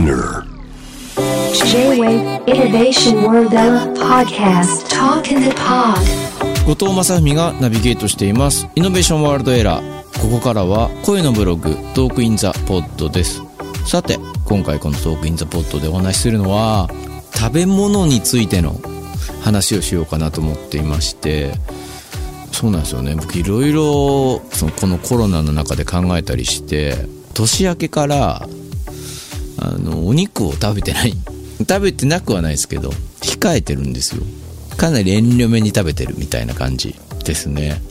SPINEAR. J-Wave Innovation World Podcast. Talk in the Pod. 後藤正文がナビゲートしています。 Innovation World ERA ここからは声のブログ Talk in the Pod です。さて今回この Talk in the Pod でお話しするのは食べ物についての話をしようかなと思っていまして。そうなんですよね。僕いろいろそのこのコロナの中で考えたりして年明けからあのお肉を食べてない。食べてなくはないですけど控えてるんですよ。かなり遠慮めに食べてるみたいな感じですね。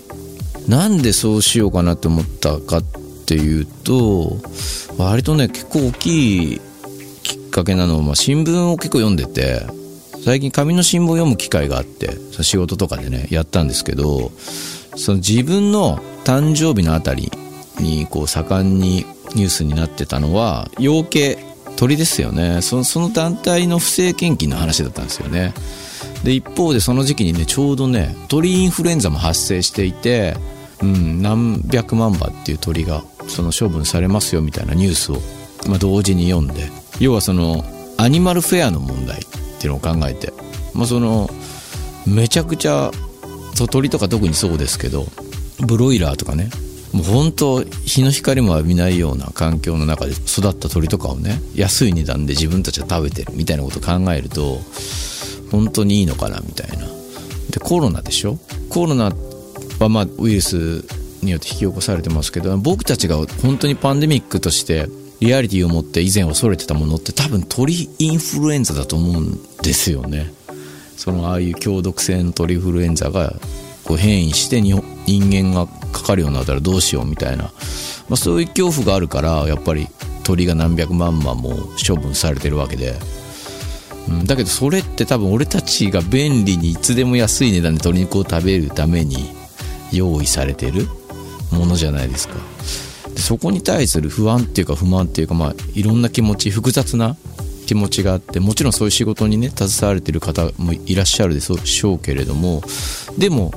なんでそうしようかなと思ったかっていうと割とね結構大きいきっかけなのは、まあ、新聞を結構読んでて最近紙の新聞を読む機会があって仕事とかでねやったんですけどその自分の誕生日のあたりにこう盛んにニュースになってたのは養鶏鳥ですよね。その団体の不正献金の話だったんですよね。で一方でその時期にねちょうどね鳥インフルエンザも発生していて、うん、何百万羽っていう鳥がその処分されますよみたいなニュースを、まあ、同時に読んで要はそのアニマルフェアの問題っていうのを考えて、まあ、そのめちゃくちゃ鳥とか特にそうですけどブロイラーとかねもう本当日の光も浴びないような環境の中で育った鳥とかをね安い値段で自分たちは食べてるみたいなことを考えると本当にいいのかなみたいな。でコロナでしょ？コロナはまあウイルスによって引き起こされてますけど僕たちが本当にパンデミックとしてリアリティを持って以前恐れてたものって多分鳥インフルエンザだと思うんですよね。そのああいう強毒性の鳥インフルエンザがこう変異して人間がかかるようになったらどうしようみたいな、まあ、そういう恐怖があるからやっぱり鳥が何百万羽も処分されてるわけで、うん、だけどそれって多分俺たちが便利にいつでも安い値段で鶏肉を食べるために用意されてるものじゃないですか。でそこに対する不安っていうか不満っていうかまあいろんな気持ち複雑な気持ちがあってもちろんそういう仕事にね携われてる方もいらっしゃるでしょうけれどもでも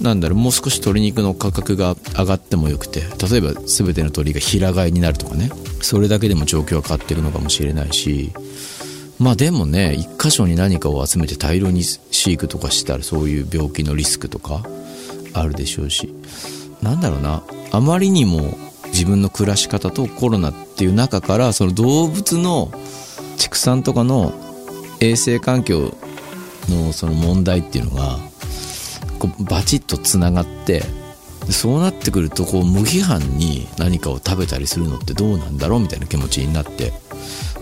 なんだろうもう少し鶏肉の価格が上がってもよくて例えば全ての鶏が平飼いになるとかね。それだけでも状況は変わっていくのかもしれないし。まあでもね一箇所に何かを集めて大量に飼育とかしたらそういう病気のリスクとかあるでしょうし。なんだろうな。あまりにも自分の暮らし方とコロナっていう中からその動物の畜産とかの衛生環境のその問題っていうのがこうバチッとつながってそうなってくるとこう無批判に何かを食べたりするのってどうなんだろうみたいな気持ちになって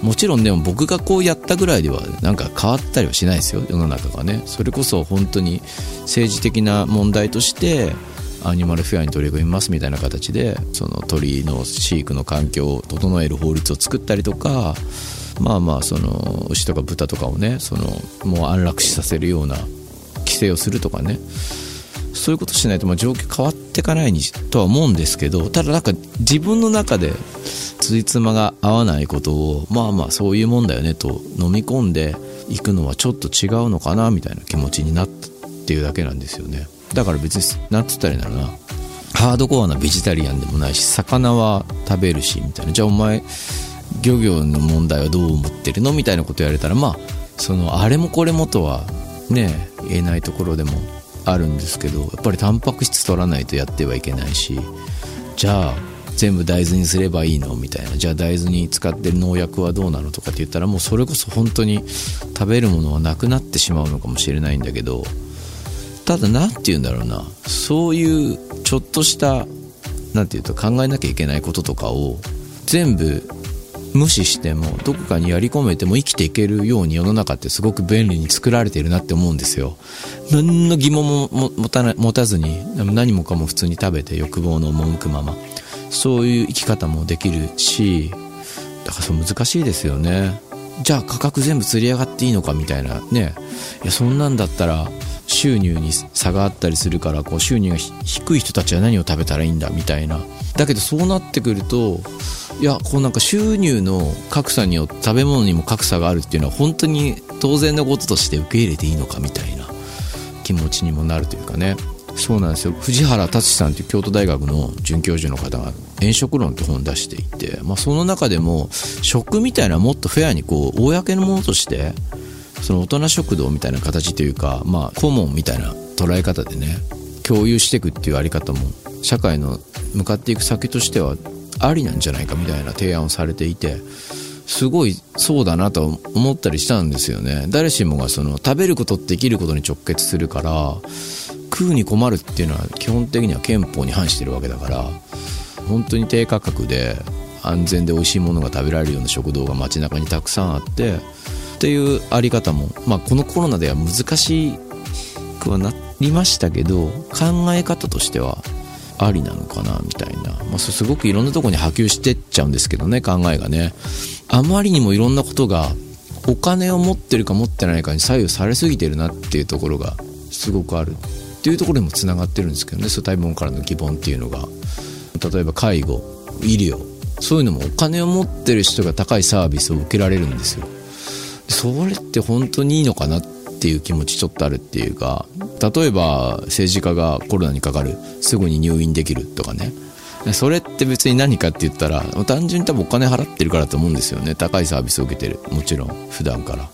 もちろんでも僕がこうやったぐらいではなんか変わったりはしないですよ世の中がね。それこそ本当に政治的な問題としてアニマルフェアに取り組みますみたいな形でその鳥の飼育の環境を整える法律を作ったりとかまあまあその牛とか豚とかをねそのもう安楽死させるような規制をするとかね。そういうことしないとまあ状況変わっていかないにとは思うんですけどただなんか自分の中でついつまが合わないことをまあまあそういうもんだよねと飲み込んでいくのはちょっと違うのかなみたいな気持ちになったっていうだけなんですよね。だから別に何つったらいいんだろうな。ハードコアなベジタリアンでもないし魚は食べるしみたいな。じゃあお前漁業の問題はどう思ってるの？みたいなこと言われたらまあそのあれもこれもとはね言えないところでもあるんですけどやっぱりタンパク質取らないとやってはいけないしじゃあ全部大豆にすればいいの？みたいな。じゃあ大豆に使ってる農薬はどうなのとかって言ったらもうそれこそ本当に食べるものはなくなってしまうのかもしれないんだけどただ何て言うんだろうな。そういうちょっとした何て言うと考えなきゃいけないこととかを全部無視してもどこかにやり込めても生きていけるように世の中ってすごく便利に作られているなって思うんですよ。何の疑問も持たな持たずに何もかも普通に食べて欲望の赴くまま。そういう生き方もできるしだからそう難しいですよね。じゃあ価格全部釣り上がっていいのかみたいな。ね。いやそんなんだったら収入に差があったりするからこう収入が低い人たちは何を食べたらいいんだみたいな。だけどそうなってくるといやこうなんか収入の格差によって食べ物にも格差があるっていうのは本当に当然のこととして受け入れていいのかみたいな。気持ちにもなるというかね。そうなんですよ。藤原達さんという京都大学の准教授の方が「炎食論」って本を出していて、まあ、その中でも食みたいなもっとフェアにこう公のものとしてその大人食堂みたいな形というか、まあ、顧問みたいな捉え方でね共有していくっていうあり方も社会の向かっていく先としてはありなんじゃないかみたいな提案をされていてすごいそうだなと思ったりしたんですよね。誰しもがその食べることって生きることに直結するから食うに困るっていうのは基本的には憲法に反してるわけだから本当に低価格で安全で美味しいものが食べられるような食堂が街中にたくさんあってっていうあり方も、まあ、このコロナでは難しくはなりましたけど考え方としてはありなのかなみたいな、まあ、すごくいろんなとこに波及してっちゃうんですけどね考えがね。あまりにもいろんなことがお金を持ってるか持ってないかに左右されすぎてるなっていうところがすごくある。っていうところにもつながってるんですけどねそういうからの疑問っていうのが。例えば介護医療そういうのもお金を持ってる人が高いサービスを受けられるんですよ。それって本当にいいのかなっていう気持ちちょっとあるっていうか例えば政治家がコロナにかかるすぐに入院できるとかね。それって別に何かって言ったら単純に多分お金払ってるからと思うんですよね。高いサービスを受けてる。もちろん普段から。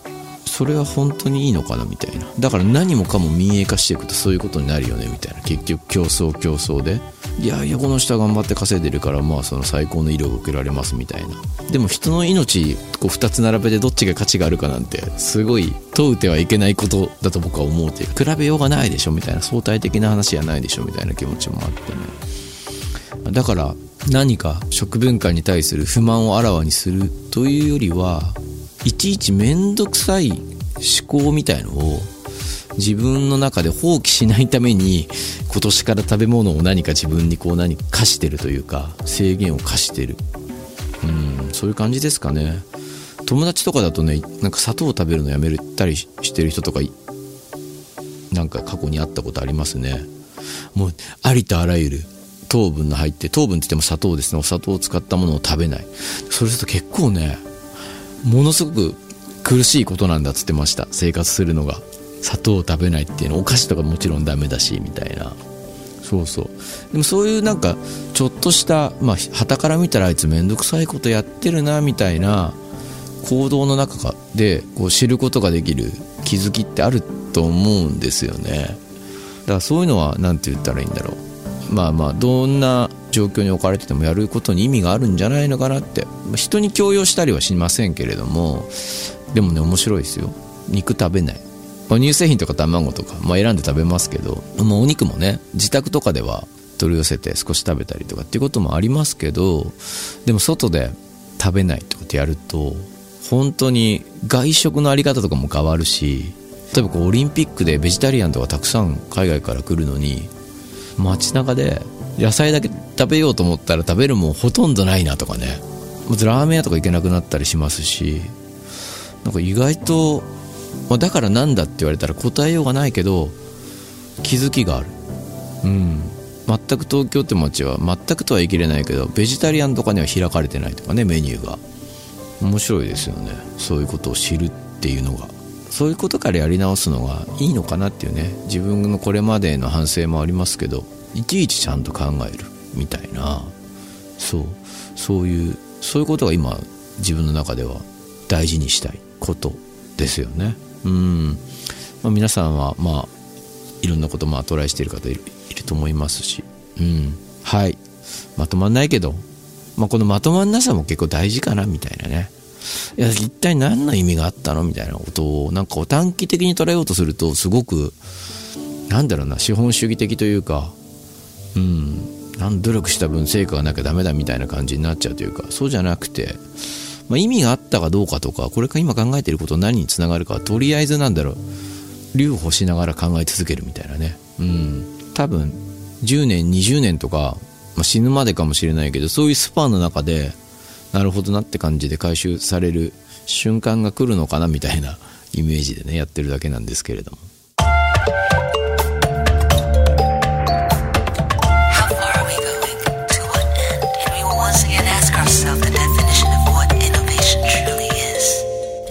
それは本当にいいのかなみたいな。だから何もかも民営化していくとそういうことになるよねみたいな。結局競争競争で。いやいやこの人は頑張って稼いでるからまあその最高の医療が受けられますみたいな。でも人の命こう2つ並べてどっちが価値があるかなんてすごい問うてはいけないことだと僕は思うて比べようがないでしょみたいな。相対的な話じゃないでしょみたいな気持ちもあってね。だから何か食文化に対する不満をあらわにするというよりはいちいち面倒くさい思考みたいのを自分の中で放棄しないために今年から食べ物を何か自分にこう何課してるというか制限を課してる。うんそういう感じですかね。友達とかだとねなんか砂糖を食べるのやめたりしてる人とかなんか過去にあったことありますね。もうありとあらゆる糖分の入って糖分って言っても砂糖ですね。お砂糖を使ったものを食べない。それすると結構ねものすごく苦しいことなんだっつってました。生活するのが。砂糖を食べないっていうの。お菓子とかもちろんダメだしみたいな。そうそう。でもそういうなんかちょっとしたまあ旗から見たらあいつ面倒くさいことやってるなみたいな行動の中でこう知ることができる気づきってあると思うんですよね。だからそういうのは何て言ったらいいんだろう。まあまあどんな状況に置かれててもやることに意味があるんじゃないのかなって。人に強要したりはしませんけれどもでもね面白いですよ。肉食べない。乳製品とか卵とか、まあ、選んで食べますけど、まあ、お肉もね自宅とかでは取り寄せて少し食べたりとかっていうこともありますけどでも外で食べないとかってやると本当に外食のあり方とかも変わるし例えばこうオリンピックでベジタリアンとかたくさん海外から来るのに街中で野菜だけ食べようと思ったら食べるもんほとんどないなとかね。まずラーメン屋とか行けなくなったりしますしなんか意外と、まあ、だからなんだって言われたら答えようがないけど気づきがある。うん。全く東京って街は全くとは言い切れないけどベジタリアンとかには開かれてないとかねメニューが。面白いですよね。そういうことを知るっていうのが。そういうことからやり直すのがいいのかなっていうね。自分のこれまでの反省もありますけどいちいちちゃんと考える。みたいな。そう。そういうそういうことが今自分の中では大事にしたい。ことですよね。うん、まあ、皆さんはまあいろんなことまあトライしている方いると思いますし。うん。はい。まとまんないけど、まあ、このまとまんなさも結構大事かなみたいなね。いや一体何の意味があったの？みたいなことをなんか短期的に捉えようとするとすごくなんだろうな資本主義的というかうん努力した分成果がなきゃダメだみたいな感じになっちゃうというかそうじゃなくて、まあ、意味があったかどうかとかこれから今考えていること何につながるかとりあえずなんだろう留保しながら考え続けるみたいなね。うん。多分10年20年とか、まあ、死ぬまでかもしれないけどそういうスパンの中でなるほどなって感じで回収される瞬間が来るのかなみたいなイメージでねやってるだけなんですけれども。